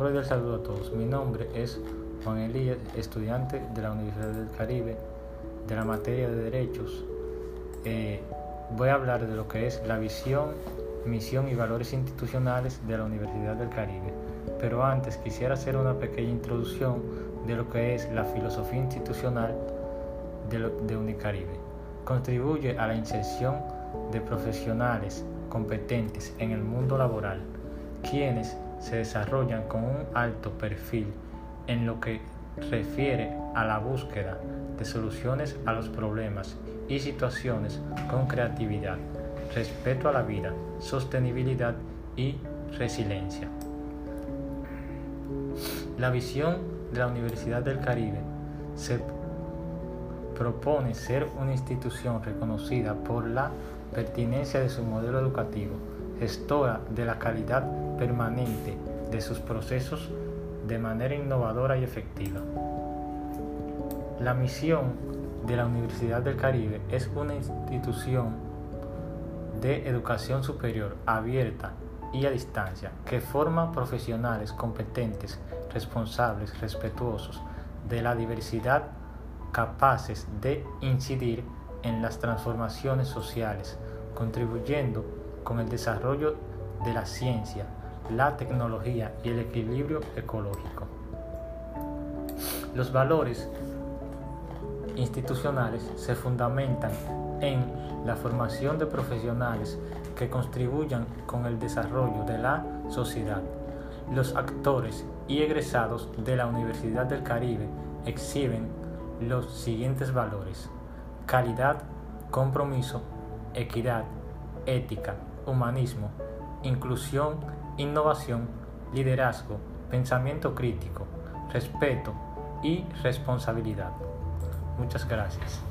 cordial saludo a todos. Mi nombre es Juan Elías, estudiante de la Universidad del Caribe de la materia de Derechos. Eh, voy a hablar de lo que es la visión, misión y valores institucionales de la Universidad del Caribe. Pero antes quisiera hacer una pequeña introducción de lo que es la filosofía institucional de, de Unicaribe. Contribuye a la inserción de profesionales competentes en el mundo laboral, quienes se desarrollan con un alto perfil en lo que refiere a la búsqueda de soluciones a los problemas y situaciones con creatividad, respeto a la vida, sostenibilidad y resiliencia. La visión de la Universidad del Caribe se propone ser una institución reconocida por la pertinencia de su modelo educativo, gestora de la calidad permanente de sus procesos de manera innovadora y efectiva. La misión de la Universidad del Caribe es una institución de educación superior abierta y a distancia que forma profesionales competentes, responsables, respetuosos de la diversidad, capaces de incidir en las transformaciones sociales, contribuyendo con el desarrollo de la ciencia, la tecnología y el equilibrio ecológico. Los valores institucionales se fundamentan en la formación de profesionales que contribuyan con el desarrollo de la sociedad. Los actores y egresados de la Universidad del Caribe exhiben los siguientes valores. Calidad, compromiso, equidad, ética, humanismo, inclusión, innovación, liderazgo, pensamiento crítico, respeto y responsabilidad. Muchas gracias.